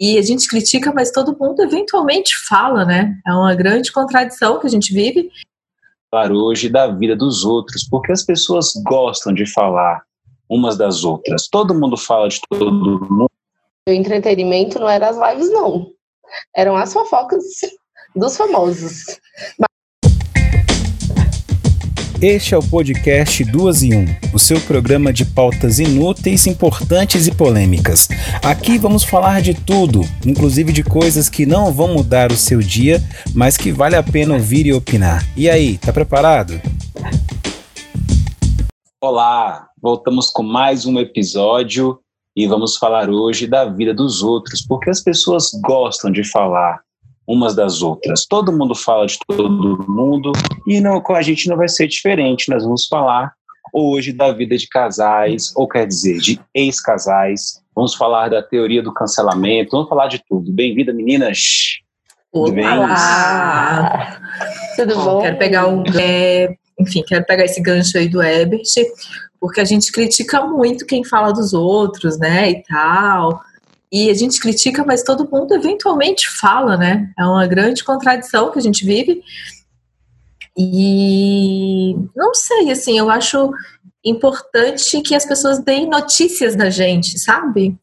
E a gente critica, mas todo mundo eventualmente fala, né? É uma grande contradição que a gente vive. Falar hoje da vida dos outros, porque as pessoas gostam de falar umas das outras. Todo mundo fala de todo mundo. O entretenimento não era as lives, não. Eram as fofocas dos famosos. Este é o podcast Duas em Um, o seu programa de pautas inúteis, importantes e polêmicas. Aqui vamos falar de tudo, inclusive de coisas que não vão mudar o seu dia, mas que vale a pena ouvir e opinar. E aí, tá preparado? Olá, voltamos com mais um episódio e vamos falar hoje da vida dos outros, porque as pessoas gostam de falar umas das outras. Todo mundo fala de todo mundo e não, com a gente não vai ser diferente. Nós vamos falar hoje da vida de casais, ou quer dizer, de ex-casais. Vamos falar da teoria do cancelamento, vamos falar de tudo. Bem-vinda, meninas! Tudo bem? Olá! Tudo bom? bom? Quero pegar um, é, enfim, quero pegar esse gancho aí do Ebert, porque a gente critica muito quem fala dos outros, né, e tal. E a gente critica, mas todo mundo eventualmente fala, né? É uma grande contradição que a gente vive. E não sei, assim, eu acho importante que as pessoas deem notícias da gente, sabe?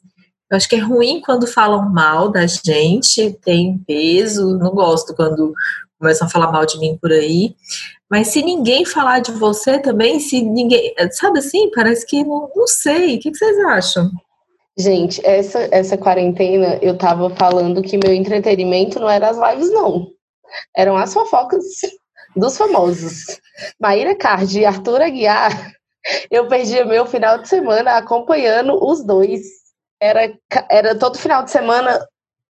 Eu acho que é ruim quando falam mal da gente, tem peso, não gosto quando começam a falar mal de mim por aí. Mas se ninguém falar de você também, se ninguém. Sabe assim? Parece que não, não sei. O que, vocês acham? Gente, essa, essa quarentena eu tava falando que meu entretenimento não era as lives, não. Eram as fofocas dos famosos. Maíra Card e Arthur Aguiar, eu perdi meu final de semana acompanhando os dois. Era, era todo final de semana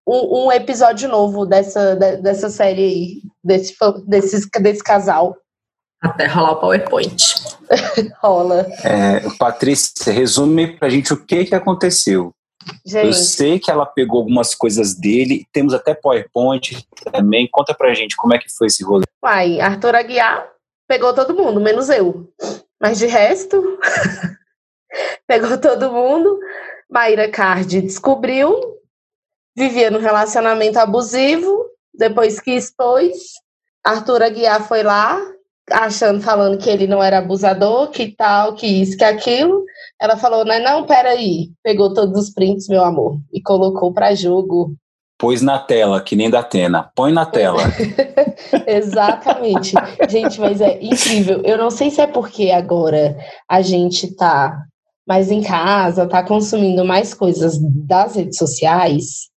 um, um episódio novo dessa, dessa série aí, desse, desse, desse casal. Até rolar o PowerPoint. Rola. É, Patrícia, resume pra gente o que, que aconteceu. Gente. Eu sei que ela pegou algumas coisas dele, temos até PowerPoint também. Conta pra gente como é que foi esse rolê. Uai, Arthur Aguiar pegou todo mundo, menos eu. Mas de resto, pegou todo mundo. Maíra Card descobriu, vivia num relacionamento abusivo, depois que expôs. Arthur Aguiar foi lá, achando, falando que ele não era abusador, que tal, que isso, que aquilo. Ela falou, né, não, peraí. Pegou todos os prints, meu amor, e colocou para jogo. Pôs na tela, que nem da Atena. Põe na tela. Exatamente. gente, mas é incrível. Eu não sei se é porque agora a gente tá mais em casa, tá consumindo mais coisas das redes sociais,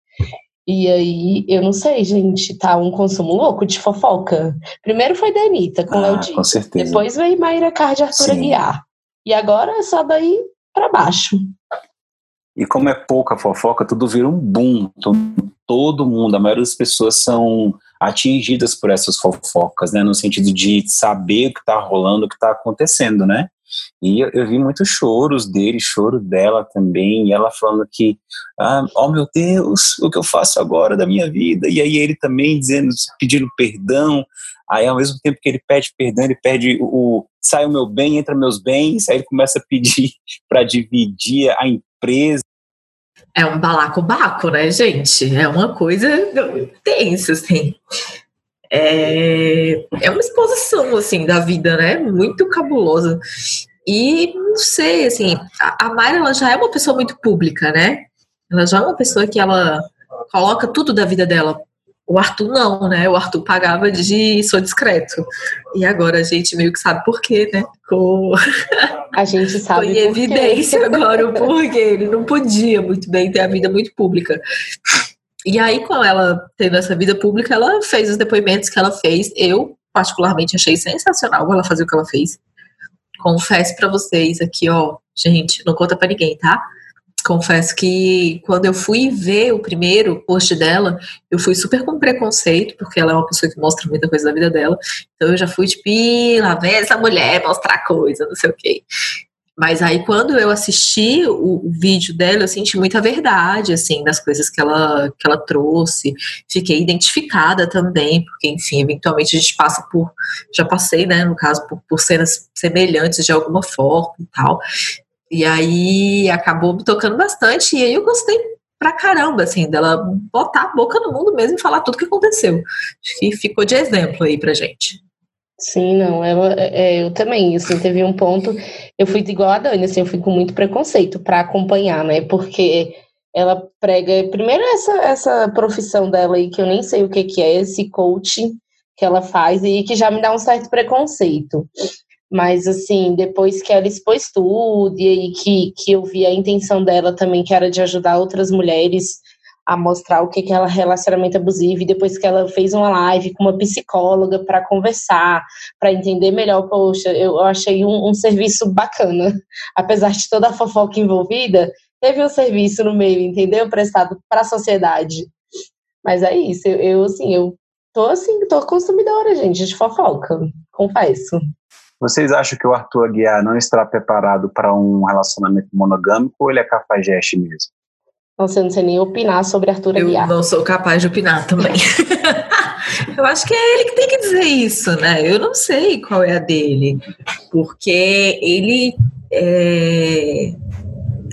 e aí, eu não sei, gente, tá um consumo louco de fofoca. Primeiro foi da Anitta, com ah, Léo Com certeza. Depois veio Maíra Card e Arthur Aguiar. E agora é só daí para baixo. E como é pouca fofoca, tudo vira um boom. Todo mundo, a maioria das pessoas são atingidas por essas fofocas, né? No sentido de saber o que tá rolando, o que tá acontecendo, né? E eu, eu, vi muitos choros dele, choro dela também, e ela falando que, ah, oh meu Deus, o que eu faço agora da minha vida? E aí ele também dizendo, pedindo perdão, aí ao mesmo tempo que ele pede perdão, ele pede o, sai o meu bem, entra meus bens, aí ele começa a pedir para dividir a empresa. É um balacobaco, né, gente? É uma coisa tensa, assim é, é uma exposição assim da vida, né? Muito cabulosa. E não sei, assim, a, a Mayra ela já é uma pessoa muito pública, né? Ela já é uma pessoa que ela coloca tudo da vida dela. O Arthur não, né? O Arthur pagava de sou discreto. E agora a gente meio que sabe por quê, né? Com... A gente sabe. Foi evidência agora o porquê. Ele não podia muito bem ter a vida muito pública. E aí, com ela tendo essa vida pública, ela fez os depoimentos que ela fez. Eu, particularmente, achei sensacional ela fazer o que ela fez. Confesso para vocês aqui, ó, gente, não conta para ninguém, tá? Confesso que quando eu fui ver o primeiro post dela, eu fui super com preconceito, porque ela é uma pessoa que mostra muita coisa da vida dela. Então eu já fui tipo, lá vem essa mulher mostrar coisa, não sei o quê. Mas aí quando eu assisti o, o, vídeo dela, eu senti muita verdade, assim, das coisas que ela, que ela trouxe. Fiquei identificada também, porque, enfim, eventualmente a gente passa por, já passei, né, no caso, por, por cenas semelhantes de alguma forma e tal. E aí acabou me tocando bastante, e aí eu gostei pra caramba, assim, dela botar a boca no mundo mesmo e falar tudo o que aconteceu. Acho que ficou de exemplo aí pra gente. Sim, não, ela, é, eu também, assim, teve um ponto, eu fui igual a Dani, assim, eu fui com muito preconceito para acompanhar, né, porque ela prega, primeiro essa, essa profissão dela aí, que eu nem sei o que que é, esse coaching que ela faz e que já me dá um certo preconceito. Mas, assim, depois que ela expôs tudo e aí que, que eu vi a intenção dela também, que era de ajudar outras mulheres a mostrar o que, que é relacionamento abusivo, e depois que ela fez uma live com uma psicóloga para conversar, para entender melhor, poxa, eu achei um, um serviço bacana. Apesar de toda a fofoca envolvida, teve um serviço no meio, entendeu? Prestado para a sociedade. Mas é isso, eu, eu assim, eu tô assim, tô consumidora, gente, de fofoca, confesso. Vocês acham que o Arthur Aguiar não está preparado para um relacionamento monogâmico ou ele é cafajeste mesmo? Nossa, eu não sei nem opinar sobre Arthur Aguiar. Eu não sou capaz de opinar também. eu acho que é ele que tem que dizer isso, né? Eu não sei qual é a dele. Porque ele. É,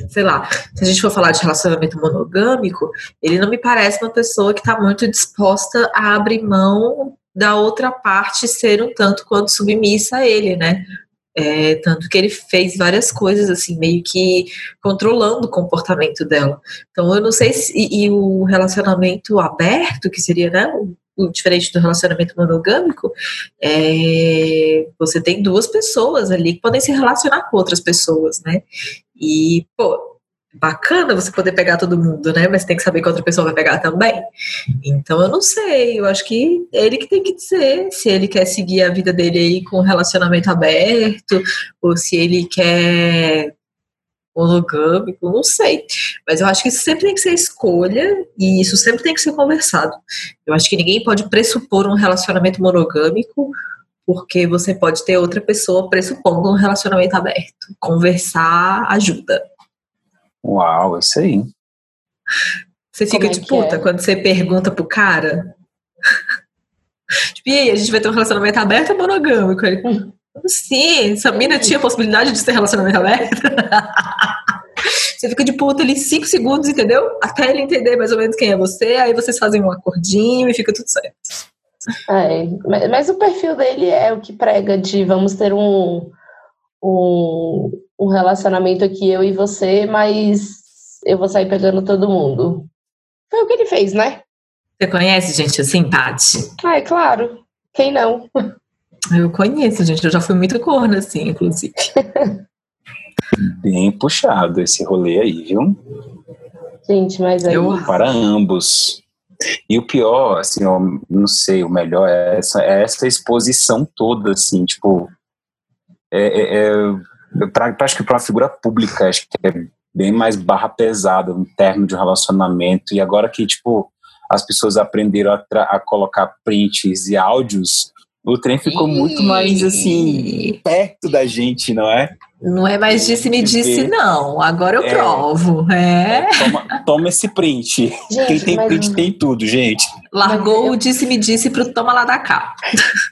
sei lá, se a gente for falar de relacionamento monogâmico, ele não me parece uma pessoa que está muito disposta a abrir mão da outra parte ser um tanto quanto submissa a ele, né? É, tanto que ele fez várias coisas, assim, meio que controlando o comportamento dela. Então, eu não sei se. E, e o relacionamento aberto, que seria, né? O, o diferente do relacionamento monogâmico, é, você tem duas pessoas ali que podem se relacionar com outras pessoas, né? E, pô, bacana você poder pegar todo mundo, né? Mas tem que saber que outra pessoa vai pegar também. Então eu não sei, eu acho que ele que tem que dizer se ele quer seguir a vida dele aí com relacionamento aberto ou se ele quer monogâmico, não sei. Mas eu acho que isso sempre tem que ser escolha e isso sempre tem que ser conversado. Eu acho que ninguém pode pressupor um relacionamento monogâmico porque você pode ter outra pessoa pressupondo um relacionamento aberto. Conversar ajuda. Uau, isso aí. Você fica é de puta é? quando você pergunta pro cara. tipo, e aí, a gente vai ter um relacionamento aberto ou monogâmico? Ele, sim, essa mina tinha possibilidade de ter relacionamento aberto. você fica de puta ali cinco segundos, entendeu? Até ele entender mais ou menos quem é você, aí vocês fazem um acordinho e fica tudo certo. É, mas o perfil dele é o que prega de vamos ter um, um, um relacionamento aqui, eu e você, mas eu vou sair pegando todo mundo. Foi o que ele fez, né? Você conhece gente assim, Paty? Ah, é claro. Quem não? Eu conheço, gente. Eu já fui muito corna, assim, inclusive. Bem puxado esse rolê aí, viu? Gente, mas aí... Eu... Para ambos. E o pior, assim, eu não sei, o melhor é essa, é essa exposição toda, assim, tipo, é, é, é pra, acho que para uma figura pública, acho que é bem mais barra pesada no termo de um relacionamento. E agora que, tipo, as pessoas aprenderam a, a colocar prints e áudios, o trem ficou muito mais, assim, perto da gente, não é? Não é mais disse-me disse, não. Agora eu é, provo. É. é toma, toma, esse print. Gente, Quem tem print tem tudo, gente. Largou o disse-me disse pro toma lá da cá.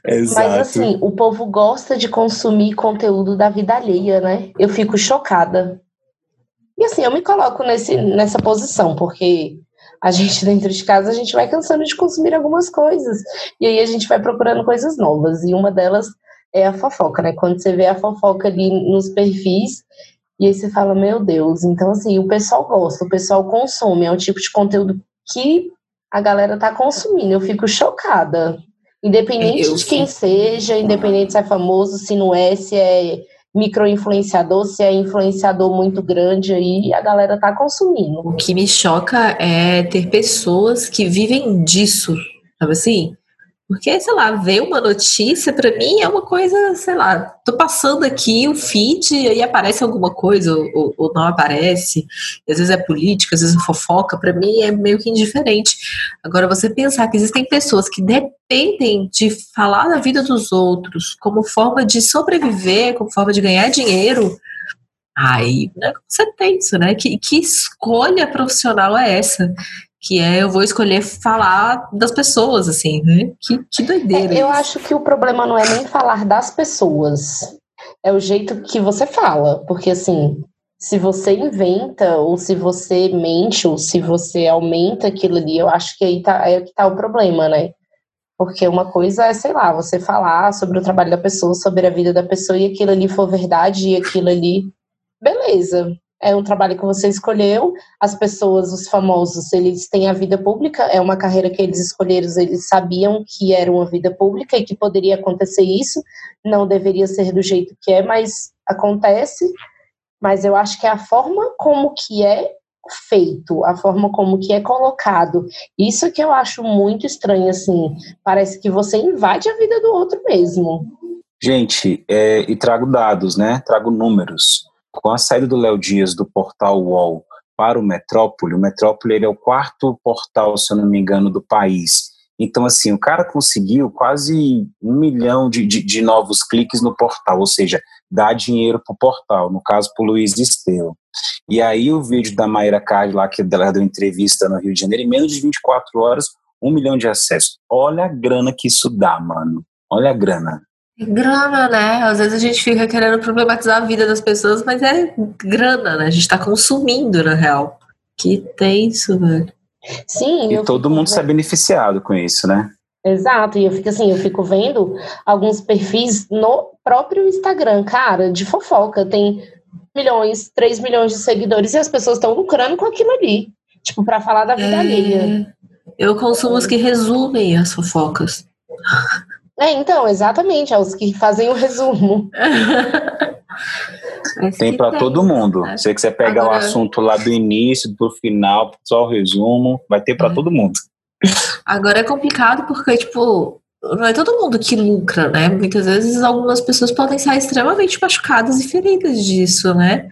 Exato. Mas assim, o povo gosta de consumir conteúdo da vida alheia, né? Eu fico chocada. E assim, eu me coloco nesse, nessa posição, porque a gente dentro de casa, a gente vai cansando de consumir algumas coisas. E aí a gente vai procurando coisas novas. E uma delas é a fofoca, né? Quando você vê a fofoca ali nos perfis, e aí você fala, meu Deus. Então, assim, o pessoal gosta, o pessoal consome, é um tipo de conteúdo que a galera tá consumindo. Eu fico chocada. Independente eu de quem seja, independente se é famoso, se não é, se é micro-influenciador, se é influenciador muito grande aí, a galera tá consumindo. O que me choca é ter pessoas que vivem disso, sabe assim? Porque, sei lá, ver uma notícia para mim é uma coisa, sei lá, tô passando aqui o feed e aí aparece alguma coisa ou, ou não aparece. às vezes é política, às vezes é fofoca, para mim é meio que indiferente. Agora, você pensar que existem pessoas que dependem de falar da vida dos outros como forma de sobreviver, como forma de ganhar dinheiro, aí né, você tem isso, né? Que, que escolha profissional é essa? Que é eu vou escolher falar das pessoas, assim, né? Que, que doideira. É, eu acho que o problema não é nem falar das pessoas, é o jeito que você fala, porque assim, se você inventa, ou se você mente, ou se você aumenta aquilo ali, eu acho que aí tá, é que tá o problema, né? Porque uma coisa é, sei lá, você falar sobre o trabalho da pessoa, sobre a vida da pessoa, e aquilo ali for verdade, e aquilo ali. Beleza. É um trabalho que você escolheu. As pessoas, os famosos, eles têm a vida pública, é uma carreira que eles escolheram, eles sabiam que era uma vida pública e que poderia acontecer isso. Não deveria ser do jeito que é, mas acontece. Mas eu acho que é a forma como que é feito, a forma como que é colocado. Isso que eu acho muito estranho, assim. Parece que você invade a vida do outro mesmo. Gente, é, e trago dados, né? Trago números. Com a saída do Léo Dias do portal UOL para o Metrópole, o Metrópole ele é o quarto portal, se eu não me engano, do país. Então, assim, o cara conseguiu quase um milhão de, de, de novos cliques no portal, ou seja, dá dinheiro para o portal, no caso para o Luiz Esteu. E aí o vídeo da Mayra Card lá, que ela deu entrevista no Rio de Janeiro, em menos de 24 horas, um milhão de acessos. Olha a grana que isso dá, mano. Olha a grana. É grana, né? Às vezes a gente fica querendo problematizar a vida das pessoas, mas é grana, né? A gente tá consumindo, na real. Que tenso, velho. Sim. E todo mundo sai beneficiado com isso, né? Exato, e eu fico assim, eu fico vendo alguns perfis no próprio Instagram, cara, de fofoca, tem milhões, 3 milhões de seguidores e as pessoas estão lucrando com aquilo ali, tipo, para falar da vida é... alheia. Eu consumo os que resumem as fofocas. É, então, exatamente, é os que fazem o resumo. tem para todo mundo. Né? Se você pegar Agora... o assunto lá do início, do final, só o resumo, vai ter para é. todo mundo. Agora é complicado porque, tipo, não é todo mundo que lucra, né? Muitas vezes algumas pessoas podem sair extremamente machucadas e feridas disso, né?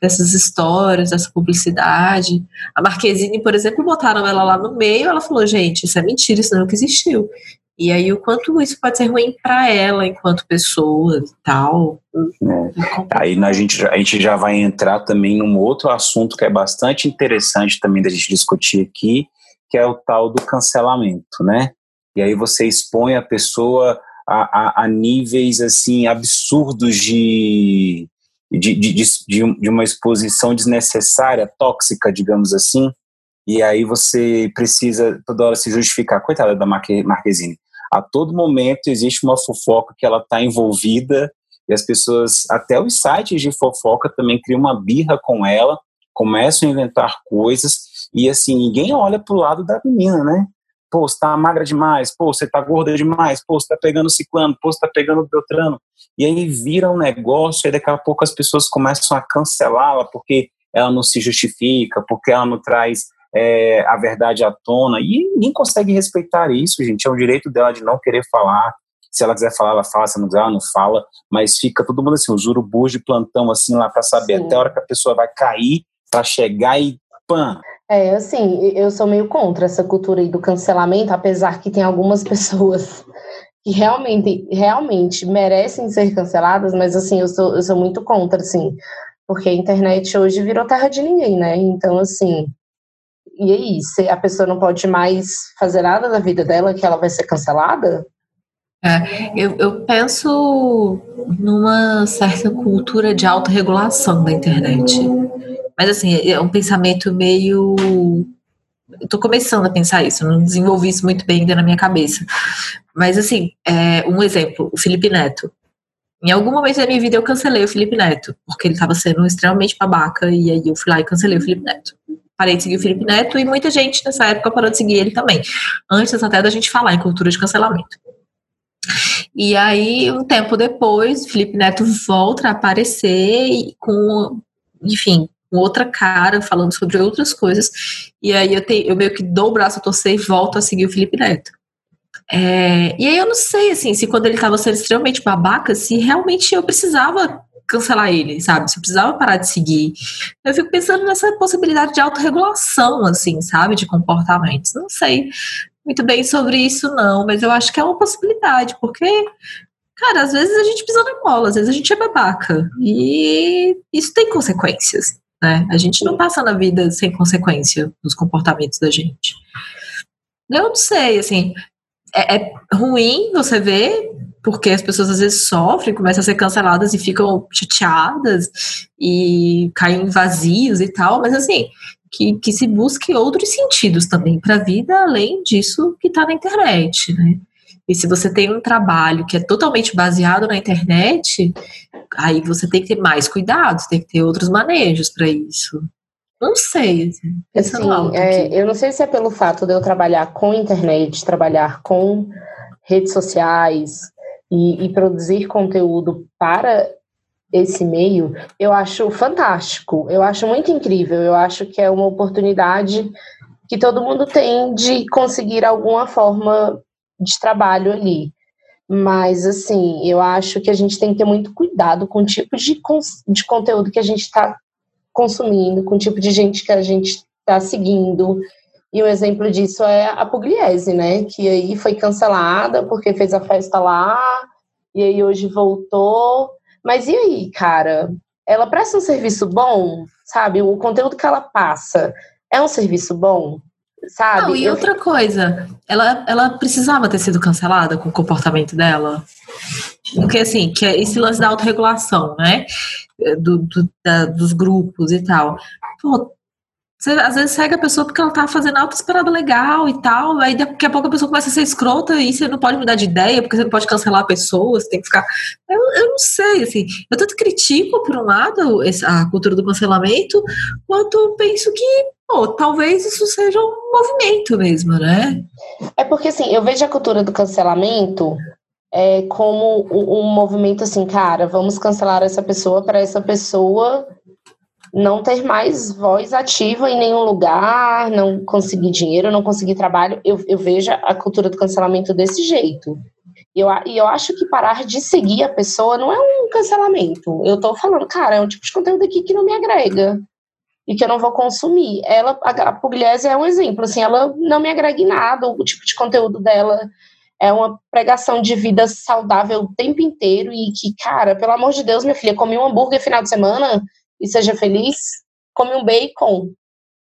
Dessas histórias, dessa publicidade. A Marquezine, por exemplo, botaram ela lá no meio, ela falou, gente, isso é mentira, isso nunca existiu. E aí o quanto isso pode ser ruim para ela enquanto pessoa e tal. É. Aí a gente, a gente já vai entrar também num outro assunto que é bastante interessante também da gente discutir aqui, que é o tal do cancelamento, né? E aí você expõe a pessoa a, a, a níveis assim absurdos de de, de, de, de uma exposição desnecessária, tóxica, digamos assim, e aí você precisa toda hora se justificar. Coitada da Marque, Marquezine. A todo momento existe uma fofoca que ela está envolvida e as pessoas, até os sites de fofoca também criam uma birra com ela, começam a inventar coisas e assim, ninguém olha pro lado da menina, né? Pô, você tá magra demais, pô, você tá gorda demais, pô, você tá pegando ciclano, pô, você tá pegando beltrano. E aí vira um negócio e daqui a pouco as pessoas começam a cancelá-la porque ela não se justifica, porque ela não traz é, a verdade à tona. E ninguém consegue respeitar isso, gente. É o direito dela de não querer falar. Se ela quiser falar, ela fala. Se não quiser, ela não fala. Mas fica todo mundo assim, os urubus de plantão, assim, lá para saber Sim. até a hora que a pessoa vai cair para chegar e pã. É, assim, eu sou meio contra essa cultura aí do cancelamento, apesar que tem algumas pessoas que realmente, realmente merecem ser canceladas, mas assim, eu sou, eu sou muito contra, assim, porque a internet hoje virou terra de ninguém, né? Então, assim, e aí, se a pessoa não pode mais fazer nada da vida dela, que ela vai ser cancelada? É, eu, eu penso numa certa cultura de autorregulação da internet. Mas assim, é um pensamento meio. Tô começando a pensar isso, não desenvolvi isso muito bem ainda na minha cabeça. Mas assim, é, um exemplo, o Felipe Neto. Em algum momento da minha vida eu cancelei o Felipe Neto, porque ele estava sendo extremamente babaca, e aí eu fui lá e cancelei o Felipe Neto parei de seguir o Felipe Neto e muita gente nessa época parou de seguir ele também. Antes até da gente falar em cultura de cancelamento. E aí, um tempo depois, o Felipe Neto volta a aparecer com, enfim, outra cara, falando sobre outras coisas. E aí eu, te, eu meio que dou o braço a torcer e volto a seguir o Felipe Neto. É, e aí eu não sei, assim, se quando ele estava sendo extremamente babaca, se realmente eu precisava cancelar ele, sabe? Você precisava parar de seguir. Eu fico pensando nessa possibilidade de autorregulação, assim, sabe? De comportamentos. Não sei muito bem sobre isso, não, mas eu acho que é uma possibilidade, porque, cara, às vezes a gente pisa na bola, às vezes a gente é babaca. E isso tem consequências, né? A gente não passa na vida sem consequência dos comportamentos da gente. Eu não sei, assim, é, é ruim você ver porque as pessoas às vezes sofrem, começam a ser canceladas e ficam chateadas e caem vazios e tal, mas assim, que, que se busque outros sentidos também para a vida, além disso que está na internet, né? E se você tem um trabalho que é totalmente baseado na internet, aí você tem que ter mais cuidado, tem que ter outros manejos para isso. Não sei. Assim, assim é, eu não sei se é pelo fato de eu trabalhar com internet, trabalhar com redes sociais e, e produzir conteúdo para esse meio, eu acho fantástico, eu acho muito incrível, eu acho que é uma oportunidade que todo mundo tem de conseguir alguma forma de trabalho ali. Mas, assim, eu acho que a gente tem que ter muito cuidado com o tipo de, de conteúdo que a gente está consumindo, com o tipo de gente que a gente está seguindo. E um exemplo disso é a Pugliese, né? Que aí foi cancelada porque fez a festa lá, e aí hoje voltou. Mas e aí, cara? Ela presta um serviço bom, sabe? O conteúdo que ela passa é um serviço bom? sabe? Não, e outra coisa, ela, ela precisava ter sido cancelada com o comportamento dela. Porque, assim, que é esse lance da autorregulação, né? Do, do da, dos grupos e tal. Pô, você às vezes segue a pessoa porque ela tá fazendo alta esperada legal e tal, aí daqui a pouco a pessoa começa a ser escrota e você não pode mudar de ideia, porque você não pode cancelar a pessoa, você tem que ficar. Eu, eu não sei, assim. Eu tanto critico, por um lado, a cultura do cancelamento, quanto penso que, pô, talvez isso seja um movimento mesmo, né? É porque, assim, eu vejo a cultura do cancelamento é, como um, um movimento assim, cara, vamos cancelar essa pessoa para essa pessoa não ter mais voz ativa em nenhum lugar, não conseguir dinheiro, não conseguir trabalho. Eu, eu vejo a cultura do cancelamento desse jeito. E eu, eu acho que parar de seguir a pessoa não é um cancelamento. Eu tô falando, cara, é um tipo de conteúdo aqui que não me agrega e que eu não vou consumir. Ela, a Pugliese é um exemplo, assim, ela não me agrega em nada, o tipo de conteúdo dela é uma pregação de vida saudável o tempo inteiro e que, cara, pelo amor de Deus, minha filha, comi um hambúrguer final de semana, e seja feliz, come um bacon,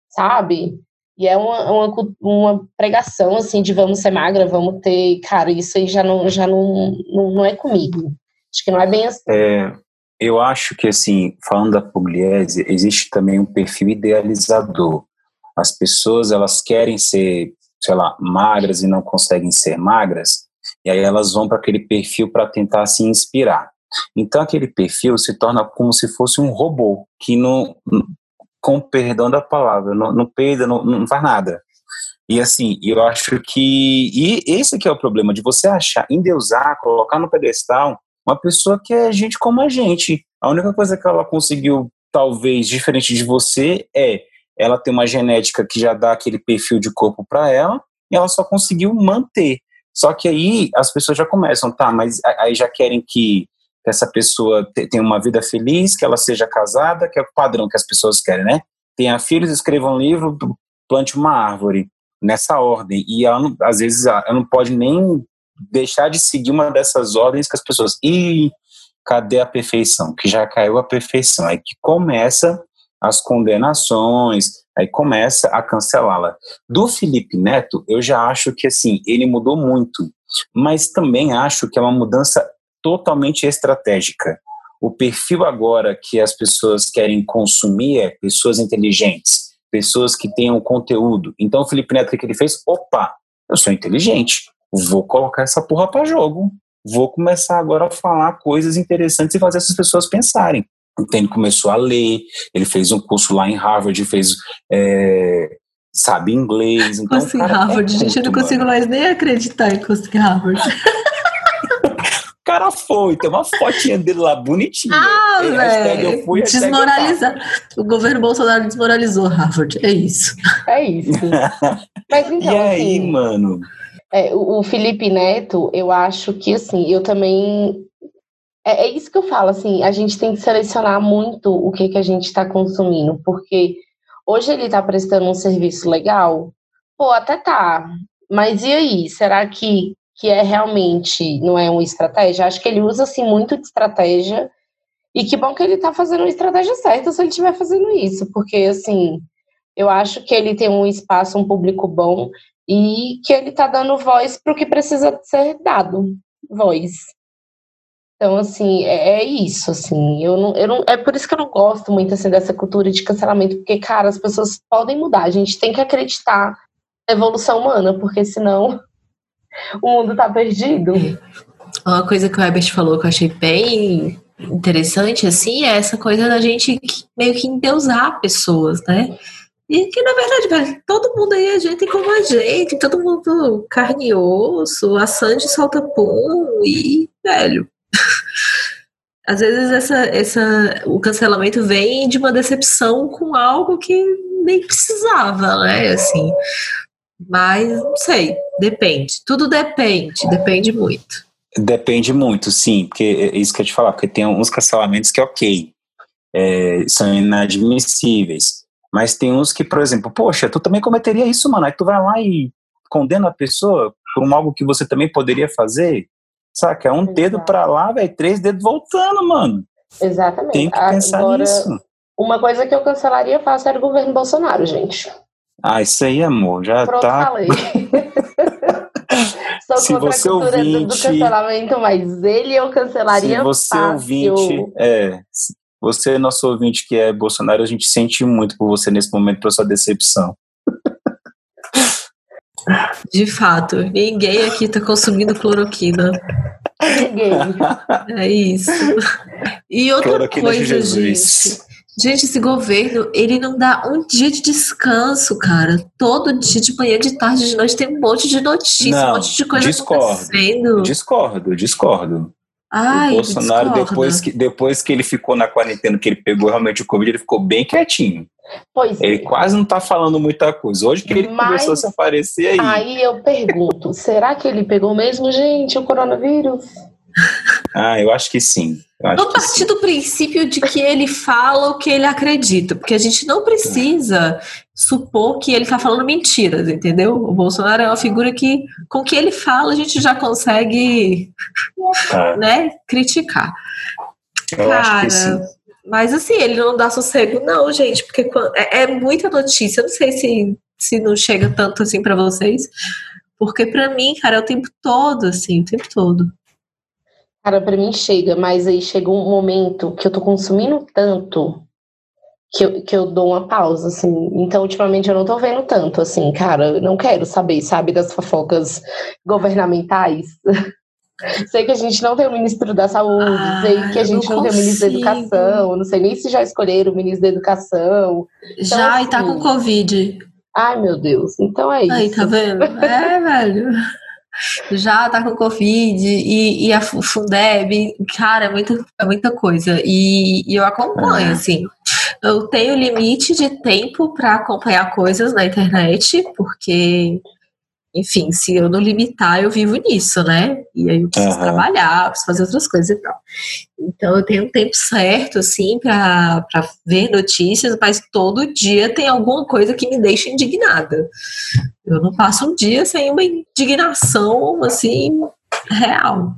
sabe? E é uma, uma, uma, pregação, assim, de vamos ser magra, vamos ter... Cara, isso aí já não, já não, não, não é comigo. Acho que não é bem assim. É, eu acho que, assim, falando da Pugliese, existe também um perfil idealizador. As pessoas, elas querem ser, sei lá, magras e não conseguem ser magras, e aí elas vão para aquele perfil para tentar se inspirar. Então aquele perfil se torna como se fosse um robô que não, com perdão da palavra, não, não não, não faz nada. E assim, eu acho que e esse que é o problema de você achar, endeusar, colocar no pedestal uma pessoa que é gente como a gente. A única coisa que ela conseguiu, talvez diferente de você, é ela ter uma genética que já dá aquele perfil de corpo para ela, e ela só conseguiu manter. Só que aí as pessoas já começam, tá, mas aí já querem que que essa pessoa tenha uma vida feliz, que ela seja casada, que é o padrão que as pessoas querem, né? Tenha filhos, escreva um livro, plante uma árvore, nessa ordem. E ela, não, às vezes ela não pode nem deixar de seguir uma dessas ordens que as pessoas. E cadê a perfeição? Que já caiu a perfeição. Aí que começa as condenações, aí começa a cancelá-la. Do Felipe Neto, eu já acho que assim, ele mudou muito, mas também acho que é uma mudança totalmente estratégica. O perfil agora que as pessoas querem consumir é pessoas inteligentes, pessoas que tenham conteúdo. Então o Felipe Neto, o que ele fez? Opa, eu sou inteligente, vou colocar essa porra para jogo. Vou começar agora a falar coisas interessantes e fazer essas pessoas pensarem. Então ele começou a ler, ele fez um curso lá em Harvard, fez é, sabe inglês. Então, curso em Harvard, é gente, eu não consigo mais nem acreditar em curso em Harvard. cara foi, tem uma fotinha dele lá bonitinha. Ah, velho. Desmoralizar. O governo Bolsonaro desmoralizou Harvard. É isso. É isso. Mas então, e aí, assim, mano? É, o Felipe Neto, eu acho que assim, eu também. É, é, isso que eu falo, assim, a gente tem que selecionar muito o que, que a gente está consumindo, porque hoje ele está prestando um serviço legal, pô, até tá. Mas e aí? Será que que é realmente não é uma estratégia. Acho que ele usa assim muito de estratégia e que bom que ele está fazendo a estratégia certa se ele estiver fazendo isso, porque assim eu acho que ele tem um espaço, um público bom e que ele está dando voz para o que precisa ser dado, voz. Então, assim, é, é, isso, assim, eu não, eu não, é por isso que eu não gosto muito, assim, dessa cultura de cancelamento, porque, cara, as pessoas podem mudar, a gente tem que acreditar na evolução humana, porque senão o mundo tá perdido. Uma coisa que o Herbert falou que eu achei bem interessante, assim, é essa coisa da gente meio que endeusar pessoas, né? E que, na verdade, todo mundo aí é gente como a gente, todo mundo carne e osso, a Sandy solta pum e, velho, às vezes essa, essa, o cancelamento vem de uma decepção com algo que nem precisava, né? Assim, mas não sei, depende. Tudo depende, depende muito. Depende muito, sim, porque é isso que eu te falar, porque tem alguns cancelamentos que é ok, é, são inadmissíveis. Mas tem uns que, por exemplo, poxa, tu também cometeria isso, mano. Aí tu vai lá e condena a pessoa por um algo que você também poderia fazer. Saca? É um Exato. dedo para lá, velho, três dedos voltando, mano. Exatamente. Tem que pensar Agora, nisso. Uma coisa que eu cancelaria fácil era o governo Bolsonaro, gente. Ah, isso aí, amor, já Pronto, tá. Falei. Sou Se contra você a cultura ouvinte, do cancelamento, mas ele eu cancelaria Se você fácil. ouvinte, é, você, nosso ouvinte que é Bolsonaro, a gente sente muito por você nesse momento, por sua decepção. De fato, ninguém aqui está consumindo cloroquina. Ninguém. É isso. E outra cloroquina coisa, gente. Gente, esse governo, ele não dá um dia de descanso, cara. Todo dia, de manhã, de tarde, de noite, tem um monte de notícia, não, um monte de coisa discordo, acontecendo. Discordo, discordo. Ai, o Bolsonaro, depois que, depois que ele ficou na quarentena, que ele pegou realmente o Covid, ele ficou bem quietinho. Pois ele é. quase não está falando muita coisa. Hoje que ele Mas, começou a se aparecer aí. Aí eu pergunto, será que ele pegou mesmo, gente, o coronavírus? Ah, eu acho que sim. Eu partir do princípio de que ele fala o que ele acredita, porque a gente não precisa supor que ele está falando mentiras, entendeu? O Bolsonaro é uma figura que, com o que ele fala, a gente já consegue é. né, criticar. Eu Cara, mas assim, ele não dá sossego, não, gente, porque é, é muita notícia. Eu não sei se, se não chega tanto assim para vocês, porque para mim, cara, é o tempo todo, assim, o tempo todo. Cara, para mim chega, mas aí chega um momento que eu tô consumindo tanto que eu, que eu dou uma pausa, assim. Então, ultimamente, eu não tô vendo tanto, assim, cara. Eu não quero saber, sabe, das fofocas governamentais. sei que a gente não tem o ministro da saúde, ah, sei que a gente não, não tem o ministro da educação, não sei nem se já escolheram o ministro da educação. Então, já, assim, e tá com assim, Covid. Ai, meu Deus. Então é isso. Aí, tá vendo? É, velho já tá com Covid e, e a Fundeb, cara, é muita, é muita coisa. E, e eu acompanho, é. assim. Eu tenho limite de tempo para acompanhar coisas na internet, porque enfim, se eu não limitar, eu vivo nisso, né? E aí eu preciso uhum. trabalhar, preciso fazer outras coisas e tal. Então eu tenho um tempo certo, assim, para ver notícias, mas todo dia tem alguma coisa que me deixa indignada. Eu não passo um dia sem uma indignação, assim, real.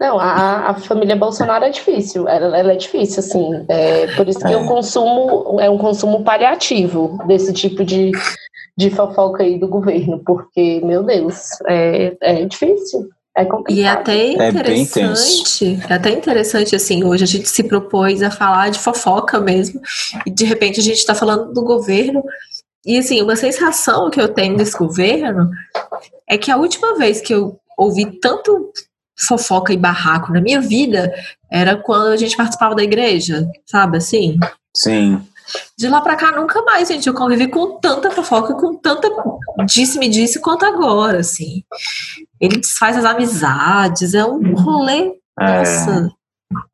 Não, a, a família Bolsonaro é difícil, ela, ela é difícil, assim. É, por isso que é. o consumo é um consumo paliativo desse tipo de, de fofoca aí do governo, porque, meu Deus, é, é difícil. É complicado. E é até interessante, é, é até interessante, assim, hoje a gente se propôs a falar de fofoca mesmo, e de repente a gente está falando do governo, e assim, uma sensação que eu tenho desse governo é que a última vez que eu ouvi tanto fofoca e barraco na minha vida era quando a gente participava da igreja, sabe assim? Sim. De lá pra cá, nunca mais, gente. Eu convivi com tanta fofoca, com tanta disse-me disse quanto agora, assim. Ele desfaz as amizades, é um rolê. É, nossa.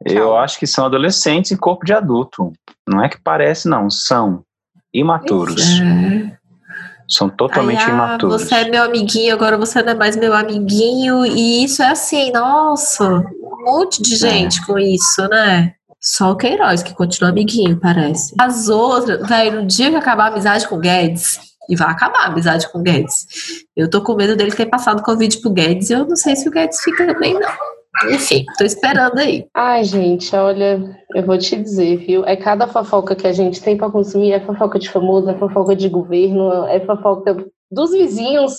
Eu acho que são adolescentes em corpo de adulto. Não é que parece, não. São imaturos. É. São totalmente Aí, ah, imaturos. Você é meu amiguinho, agora você não é mais meu amiguinho. E isso é assim, nossa, um monte de é. gente é. com isso, né? Só o Queiroz que continua amiguinho, parece. As outras, velho, no dia que acabar a amizade com o Guedes, e vai acabar a amizade com o Guedes. Eu tô com medo dele ter passado Covid pro Guedes e eu não sei se o Guedes fica bem, não. Enfim, tô esperando aí. Ai, gente, olha, eu vou te dizer, viu? É cada fofoca que a gente tem para consumir, é fofoca de famoso, é fofoca de governo, é fofoca dos vizinhos,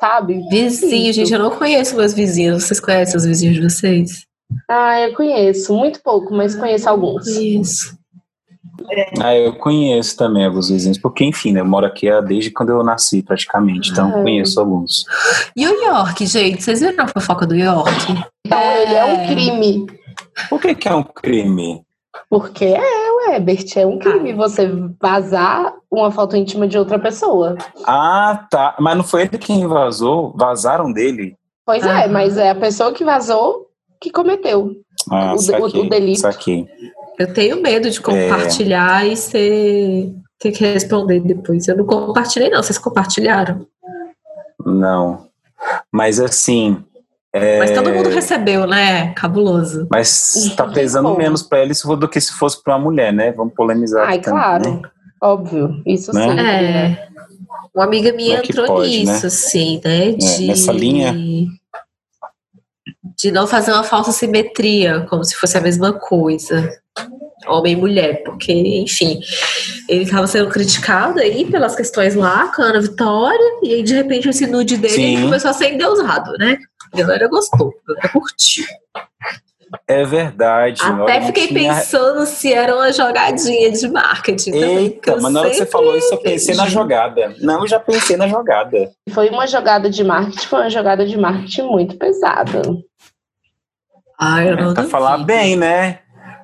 sabe? Vizinho, gente, eu não conheço meus vizinhos. Vocês conhecem os vizinhos de vocês? Ah, eu conheço, muito pouco, mas conheço alguns. Isso. Ah, eu conheço também alguns vizinhos, porque enfim, né, eu moro aqui desde quando eu nasci praticamente, então Ah. conheço alguns. E o York, gente? Vocês viram a fofoca do York? Então, ele é um crime. Por que, que é um crime? Porque é, ué, Bert, é um crime você vazar uma foto íntima de outra pessoa. Ah, tá. Mas não foi ele quem vazou? Vazaram dele? Pois Ah. é, mas é a pessoa que vazou que cometeu. Ah, O de- o- saquei, o delito. saquei. Eu tenho medo de compartilhar e ser, ter que responder depois. Eu não compartilhei, não. Vocês compartilharam. Não. Mas assim. é, Mas todo mundo recebeu, né? Cabuloso. Mas tá Não pesando menos pra ele do que se fosse pra uma mulher, né? Vamos polemizar. Ai, também, claro. né? Óbvio, isso Né? sim. É. Uma amiga minha é entrou pode, nisso, né? assim, né? De, nessa linha? De não fazer uma falsa simetria, como se fosse a mesma coisa. Homem e mulher, porque, enfim, ele estava sendo criticado aí pelas questões lá com a Ana Vitória, e aí de repente esse nude dele começou a ser endeusado, né? A galera gostou, até curtiu. É verdade. eu Até fiquei tinha- pensando se era uma jogadinha de marketing Eita, eu mas na hora que você falou isso, eu pensei na jogada. Não, eu já pensei na jogada. Foi uma jogada de marketing, foi uma jogada de marketing muito pesada. Ai, eu não É, pra falar bem, né?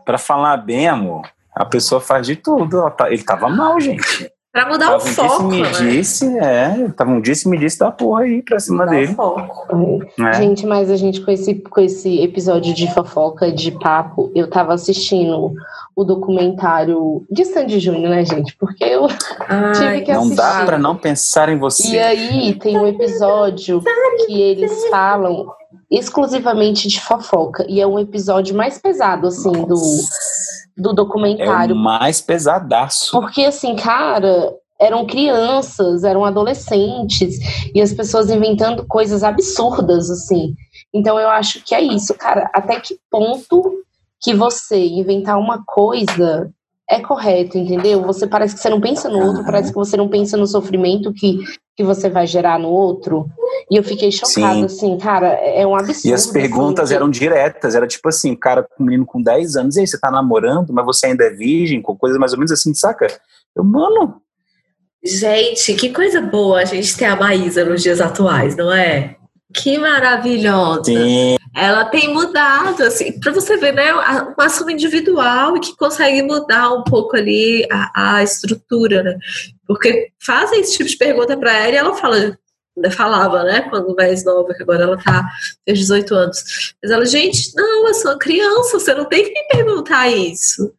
Pra falar bem, amor, a pessoa faz de tudo. Tá- Ele tava mal, gente. Pra mudar o Tava um foco, disse, me né? disse, é. Tava um disse, me disse da porra aí pra cima Mudar o dele. foco. Né? Gente, mas a gente com esse, com esse episódio de fofoca, de papo, eu tava assistindo o documentário de Sandy Júnior, né, gente? Porque eu Ai, que Não dá assistir. pra não pensar em você. E aí tem um episódio que eles falam exclusivamente de fofoca. E é um episódio mais pesado, assim, do, do É o documentário. mais pesadaço. Porque, assim, cara, eram crianças, eram adolescentes, e as pessoas inventando coisas absurdas, assim. Então eu acho que é isso, cara. Até que ponto que você inventar uma coisa é correto, entendeu? Você parece que você não pensa no outro, parece que você não pensa no sofrimento que, que você vai gerar no outro. E eu fiquei chocada, Sim. assim, cara, é um absurdo. E as perguntas assim, eram diretas, era tipo assim, cara, um menino com 10 anos, e aí, você tá namorando, mas você ainda é virgem, com coisas mais ou menos assim, saca? Eu, mano, Gente, que coisa boa a gente ter a Maísa nos dias atuais, não é? Que maravilhosa. sim, Ela tem mudado, assim, pra você ver, né? Um assunto individual e que consegue mudar um pouco ali a, a estrutura, né? Porque fazem esse tipo de pergunta pra ela e ela fala, ainda falava, né? Quando mais nova, que agora ela tá, fez 18 anos. Mas ela, gente, não, eu sou uma criança, você não tem que me perguntar isso.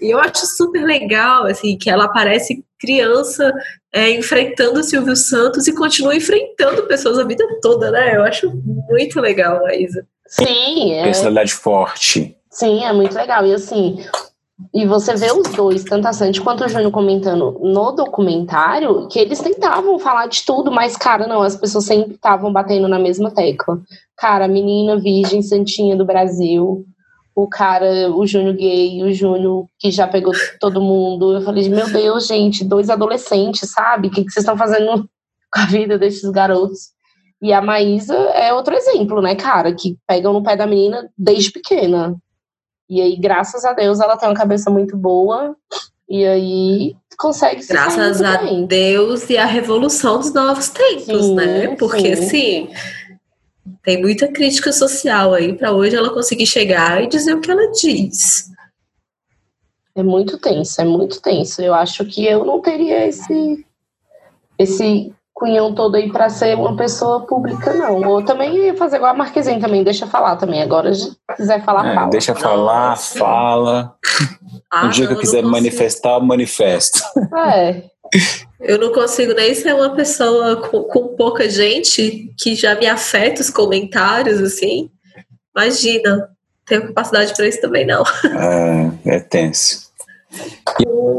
E eu acho super legal, assim, que ela parece criança é, enfrentando o Silvio Santos e continua enfrentando pessoas a vida toda, né? Eu acho muito legal, Maísa. Sim, é, personalidade forte. Sim, é muito legal. E assim, e você vê os dois, tanto a Sandy quanto o Júnior comentando no documentário, que eles tentavam falar de tudo, mas, cara, não, as pessoas sempre estavam batendo na mesma tecla. Cara, menina virgem santinha do Brasil, o cara, o Júnior gay, o Júnior que já pegou todo mundo. Eu falei, meu Deus, gente, dois adolescentes, sabe? O que, que vocês estão fazendo com a vida desses garotos? E a Maísa é outro exemplo, né, cara? Que pegam no pé da menina desde pequena. E aí, graças a Deus, ela tem uma cabeça muito boa. E aí consegue se Graças a bem. Deus e a revolução dos novos tempos, Sim, né? Porque, sim. assim, tem muita crítica social aí para hoje ela conseguir chegar e dizer o que ela diz. É muito tenso, é muito tenso. Eu acho que eu não teria esse esse cunhão todo aí pra ser uma pessoa pública, não. Ou também fazer igual a Marquezine também, deixa falar também. Agora, se quiser falar, É, fala. deixa falar, Nossa. fala. Ah, o dia que não, eu quiser não consigo. manifestar, eu manifesto. É, Eu não consigo nem ser uma pessoa com, com pouca gente que já me afeta os comentários, assim. Imagina, tenho capacidade para isso também não. É, é tenso.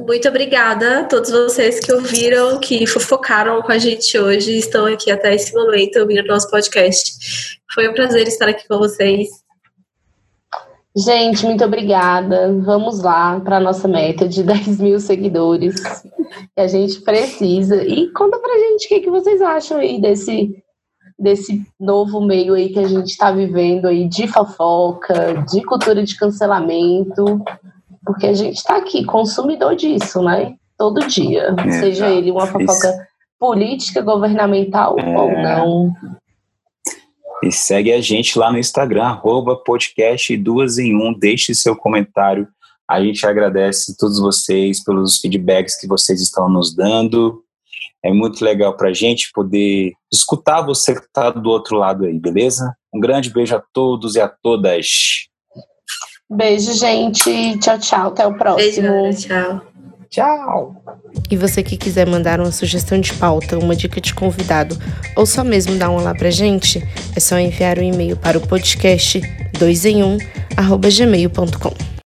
Muito obrigada a todos vocês que ouviram, que fofocaram com a gente hoje e estão aqui até esse momento ouvindo o nosso podcast. Foi um prazer estar aqui com vocês. gente, muito obrigada. Vamos lá para nossa meta de 10 mil seguidores. Que a gente precisa. E conta pra gente o que, que vocês acham aí desse, desse novo meio aí que a gente está vivendo aí de fofoca, de cultura de cancelamento, porque a gente está aqui, consumidor disso, né? Todo dia, é, seja ele uma fofoca política, governamental é... ou não. E segue a gente lá no Instagram, arroba podcast duas em um, deixe seu comentário. A gente agradece a todos vocês pelos feedbacks que vocês estão nos dando. É muito legal para a gente poder escutar você que está do outro lado aí, beleza? Um grande beijo a todos e a todas. Beijo, gente. Tchau, tchau. Até o próximo. Beijo, tchau. Tchau. E você que quiser mandar uma sugestão de pauta, uma dica de convidado ou só mesmo dar um olá pra gente, é só enviar um e-mail para o podcast 2 em 1 gmail.com.